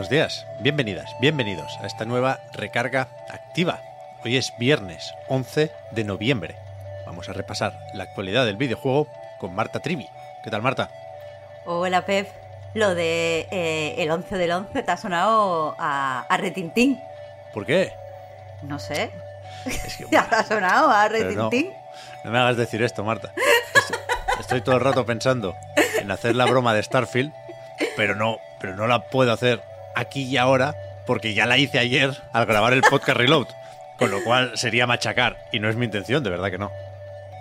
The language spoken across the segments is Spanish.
Buenos días, bienvenidas, bienvenidos a esta nueva recarga activa. Hoy es viernes 11 de noviembre. Vamos a repasar la actualidad del videojuego con Marta Trivi. ¿Qué tal, Marta? Hola, Pep. Lo de eh, el 11 del 11 te ha sonado a, a retintín. ¿Por qué? No sé. Es que, ¿Te ha sonado a pero no, retintín? no me hagas decir esto, Marta. Estoy, estoy todo el rato pensando en hacer la broma de Starfield, pero no, pero no la puedo hacer aquí y ahora porque ya la hice ayer al grabar el podcast Reload. Con lo cual sería machacar y no es mi intención, de verdad que no.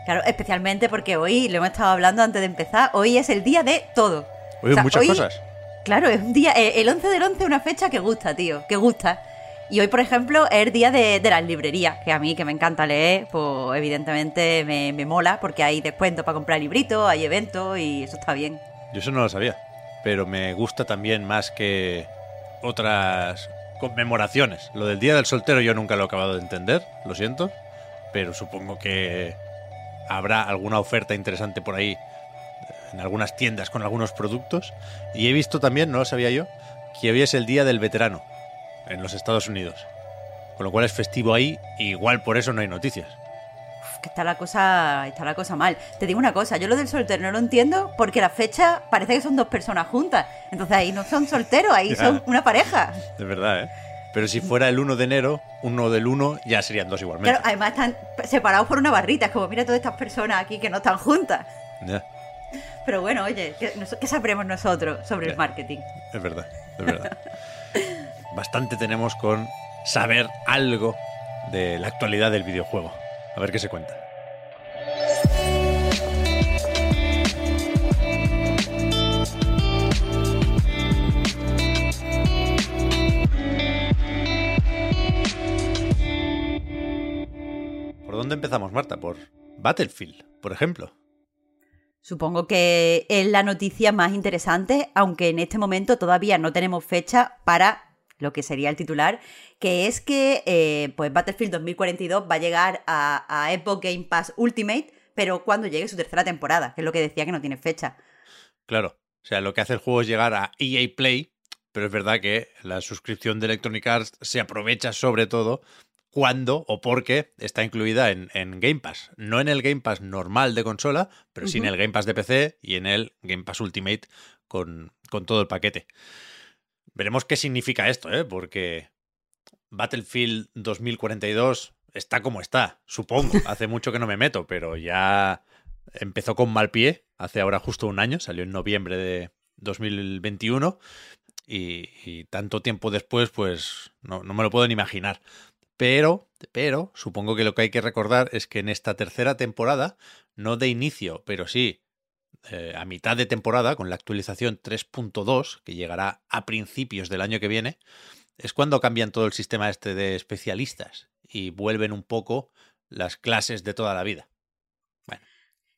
Claro, especialmente porque hoy, lo hemos estado hablando antes de empezar, hoy es el día de todo. Hoy O sea, muchas hoy- cosas. Claro, es un día. eh, El 11 del 11 es una fecha que gusta, tío, que gusta. Y hoy, por ejemplo, es el día de, de las librerías, que a mí, que me encanta leer, pues evidentemente me, me mola, porque hay descuentos para comprar libritos, hay eventos y eso está bien. Yo eso no lo sabía, pero me gusta también más que otras conmemoraciones. Lo del Día del Soltero yo nunca lo he acabado de entender, lo siento, pero supongo que habrá alguna oferta interesante por ahí en algunas tiendas con algunos productos. Y he visto también, no lo sabía yo, que hoy es el Día del Veterano en los Estados Unidos. Con lo cual es festivo ahí, igual por eso no hay noticias. Que está la cosa está la cosa mal. Te digo una cosa, yo lo del soltero no lo entiendo porque la fecha parece que son dos personas juntas. Entonces ahí no son solteros, ahí Ya. son una pareja. De verdad, ¿eh? Pero si fuera el 1 de enero, uno del 1 ya serían dos igualmente. Claro, además están separados por una barrita. Es como, mira todas estas personas aquí que no están juntas. Ya. Pero bueno, oye, ¿qué, sabremos nosotros sobre Ya. el marketing? Es verdad, es verdad. Bastante tenemos con saber algo de la actualidad del videojuego. A ver qué se cuenta. ¿Por dónde empezamos, Marta? Por Battlefield, por ejemplo. Supongo que es la noticia más interesante, aunque en este momento todavía no tenemos fecha para lo que sería el titular, que es que eh, pues Battlefield 2042 va a llegar a, a Xbox Game Pass Ultimate, pero cuando llegue su tercera temporada, que es lo que decía que no tiene fecha. Claro, o sea, lo que hace el juego es llegar a EA Play, pero es verdad que la suscripción de Electronic Arts se aprovecha sobre todo cuando o porque está incluida en, en Game Pass. No en el Game Pass normal de consola, pero sí en el Game Pass de PC y en el Game Pass Ultimate con, con todo el paquete. Veremos qué significa esto, ¿eh? Porque Battlefield 2042 está como está, supongo. Hace mucho que no me meto, pero ya empezó con mal pie, hace ahora justo un año, salió en noviembre de 2021 y, y tanto tiempo después, pues no, no me lo puedo ni imaginar. Pero, pero, supongo que lo que hay que recordar es que en esta tercera temporada, no de inicio, pero sí eh, a mitad de temporada, con la actualización 3.2, que llegará a principios del año que viene, es cuando cambian todo el sistema este de especialistas y vuelven un poco las clases de toda la vida.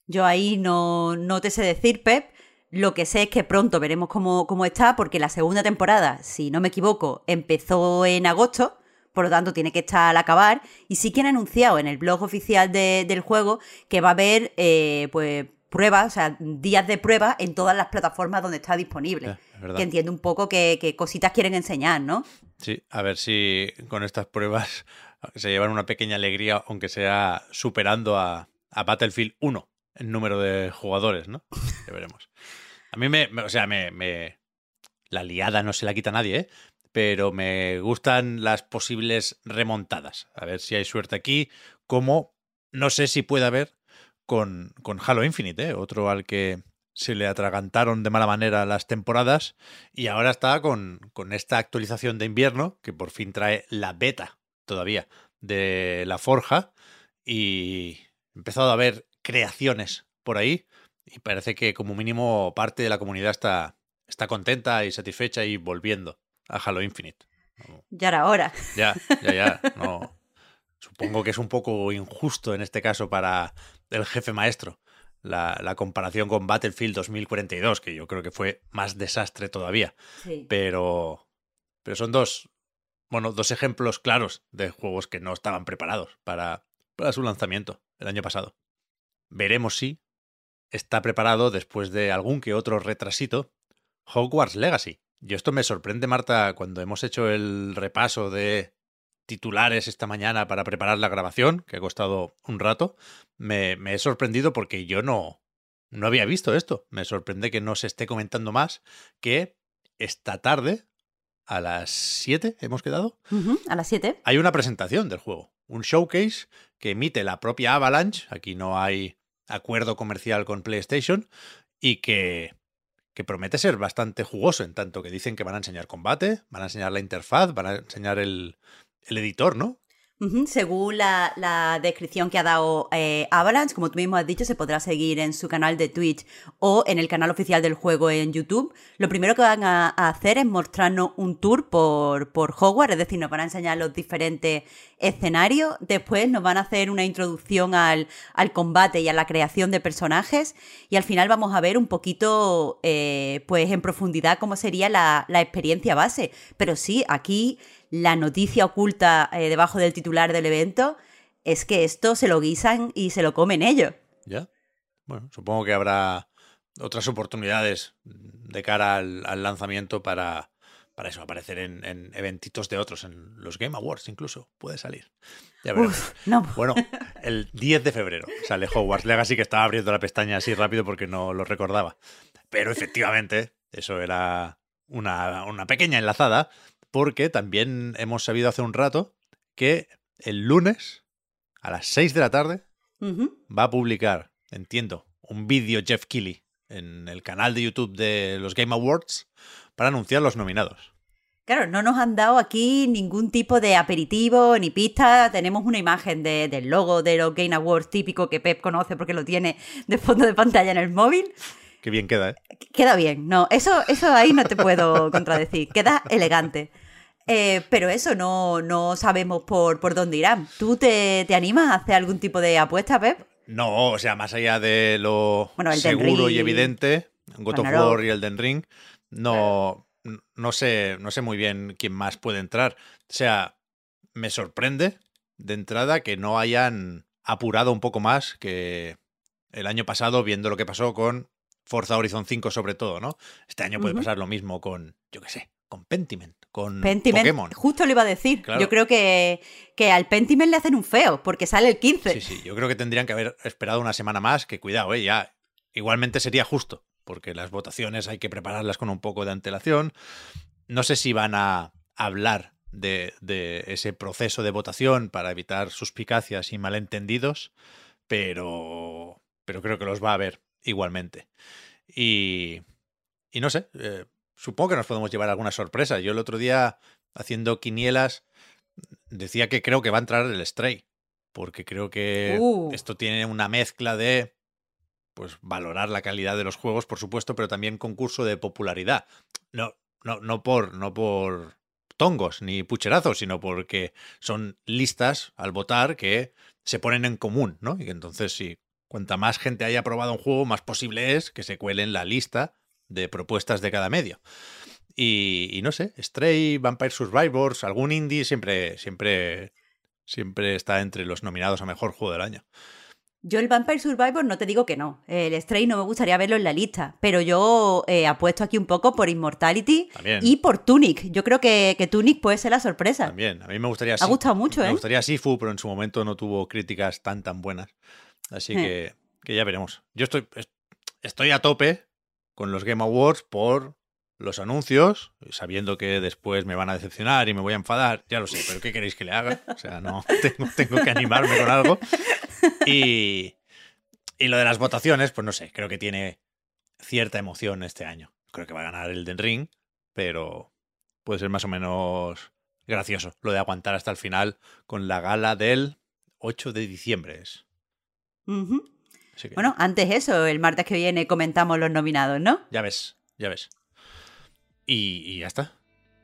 Yo ahí no, no te sé decir, Pep. Lo que sé es que pronto veremos cómo, cómo está, porque la segunda temporada, si no me equivoco, empezó en agosto, por lo tanto tiene que estar al acabar. Y sí que han anunciado en el blog oficial de- del juego que va a haber eh, pues pruebas, o sea, días de prueba en todas las plataformas donde está disponible. Eh, es que entiendo un poco que, que cositas quieren enseñar, ¿no? Sí, a ver si con estas pruebas se llevan una pequeña alegría, aunque sea superando a, a Battlefield 1 en número de jugadores, ¿no? Ya veremos. A mí me, me- o sea, me, me- la liada no se la quita nadie, ¿eh? Pero me gustan las posibles remontadas. A ver si hay suerte aquí, como no sé si puede haber con, con Halo Infinite, ¿eh? Otro al que se le atragantaron de mala manera las temporadas y ahora está con, con esta actualización de invierno que por fin trae la beta todavía de la forja y he empezado a ver creaciones por ahí y parece que como mínimo parte de la comunidad está, está contenta y satisfecha y volviendo a Halo Infinite. Ya era hora. Ya, ya, ya. No. Supongo que es un poco injusto en este caso para el jefe maestro la, la, comparación con Battlefield 2042, que yo creo que fue más desastre todavía. Sí. Pero, pero son dos, bueno, dos ejemplos claros de juegos que no estaban preparados para, para su lanzamiento el año pasado. Veremos si está preparado después de algún que otro retrasito Hogwarts Legacy. Y esto me sorprende, Marta, cuando hemos hecho el repaso de titulares esta mañana para preparar la grabación, que ha costado un rato, me, me, he sorprendido porque yo no, no había visto esto. Me sorprende que no se esté comentando más que esta tarde, a las 7, hemos quedado. Uh -huh, a las 7. Hay una presentación del juego, un showcase que emite la propia Avalanche. Aquí no hay acuerdo comercial con PlayStation y que, que promete ser bastante jugoso en tanto que dicen que van a enseñar combate, van a enseñar la interfaz, van a enseñar el, el editor, ¿no? Según la, la, descripción que ha dado eh, Avalanche, como tú mismo has dicho, se podrá seguir en su canal de Twitch o en el canal oficial del juego en YouTube. Lo primero que van a, a hacer es mostrarnos un tour por, por Hogwarts, es decir, nos van a enseñar los diferentes escenarios. Después nos van a hacer una introducción al, al combate y a la creación de personajes. Y al final vamos a ver un poquito, eh, pues en profundidad, cómo sería la, la experiencia base. Pero sí, aquí la noticia oculta eh, debajo del titular del evento es que esto se lo guisan y se lo comen ellos. Ya. Bueno, supongo que habrá otras oportunidades de cara al, al lanzamiento para, para eso, aparecer en, en, eventitos de otros, en los Game Awards incluso, puede salir. Ya. Uf, no. Bueno, el 10 de febrero sale Hogwarts Legacy, que estaba abriendo la pestaña así rápido porque no lo recordaba. Pero efectivamente, eso era una, una pequeña enlazada porque también hemos sabido hace un rato que el lunes a las 6 de la tarde uh -huh. va a publicar, entiendo, un vídeo Jeff Keighley en el canal de YouTube de los Game Awards para anunciar los nominados. Claro, no nos han dado aquí ningún tipo de aperitivo ni pista. Tenemos una imagen de, del logo de los Game Awards típico que Pep conoce porque lo tiene de fondo de pantalla en el móvil. Qué bien queda, ¿eh? Queda bien, no, eso, eso ahí no te puedo contradecir. Queda elegante. Eh, pero eso, no, no sabemos por, por dónde irán. ¿Tú te, te, animas a hacer algún tipo de apuesta, Pep? No, o sea, más allá de lo bueno, seguro y evidente, God of War y Elden Ring, no, claro. no, sé, no sé muy bien quién más puede entrar. O sea, me sorprende de entrada que no hayan apurado un poco más que el año pasado, viendo lo que pasó con Forza Horizon 5 sobre todo, ¿no? Este año puede uh -huh. pasar lo mismo con, yo qué sé, con Pentiment, con Pentiment, Pokémon. Justo lo iba a decir. Claro. Yo creo que, que al Pentiment le hacen un feo, porque sale el 15. Sí, sí, yo creo que tendrían que haber esperado una semana más, que cuidado, ¿eh? ya igualmente sería justo, porque las votaciones hay que prepararlas con un poco de antelación. No sé si van a hablar de, de ese proceso de votación para evitar suspicacias y malentendidos, pero, pero creo que los va a haber igualmente. Y, y no sé, eh, supongo que nos podemos llevar alguna sorpresa. Yo el otro día, haciendo quinielas, decía que creo que va a entrar el Stray. Porque creo que uh. esto tiene una mezcla de pues valorar la calidad de los juegos, por supuesto, pero también concurso de popularidad. No, no, no por, no por tongos ni pucherazos, sino porque son listas al votar que se ponen en común, ¿no? Y entonces, si cuanta más gente haya probado un juego, más posible es que se cuele en la lista de propuestas de cada medio. Y, y, no sé, Stray, Vampire Survivors, algún indie siempre, siempre, siempre está entre los nominados a mejor juego del año. Yo el Vampire Survivor no te digo que no. El Stray no me gustaría verlo en la lista, pero yo eh, apuesto aquí un poco por Immortality También. y por Tunic. Yo creo que, que, Tunic puede ser la sorpresa. También, a mí me gustaría... Ha gustado mucho, me ¿eh? Me gustaría Sifu, pero en su momento no tuvo críticas tan tan buenas. Así eh. que, que ya veremos. Yo estoy, estoy a tope con los Game Awards por los anuncios, sabiendo que después me van a decepcionar y me voy a enfadar, ya lo sé, pero ¿qué queréis que le haga? O sea, no, tengo, que animarme con algo. Y, y, lo de las votaciones, pues no sé, creo que tiene cierta emoción este año. Creo que va a ganar el Den Ring, pero puede ser más o menos gracioso lo de aguantar hasta el final con la gala del 8 de diciembre. Es. Así que Bueno, antes eso, el martes que viene comentamos los nominados, ¿no? ya ves, ya ves. Y, y ya está,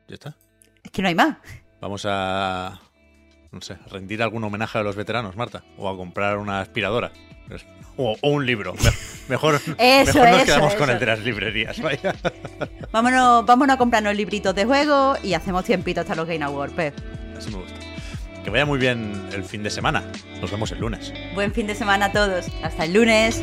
ya está. Es que no hay más. Vamos a, no sé, rendir algún homenaje a los veteranos, Marta. O a comprar una aspiradora. O, o un libro. Me- Mejor, Eso, mejor nos eso, quedamos con el de las librerías. Vaya. Vámonos, vámonos a comprarnos libritos de juego y hacemos tiempito hasta los Game Awards, Pep. Así me gusta. Que vaya muy bien el fin de semana. Nos vemos el lunes. Buen fin de semana a todos. Hasta el lunes.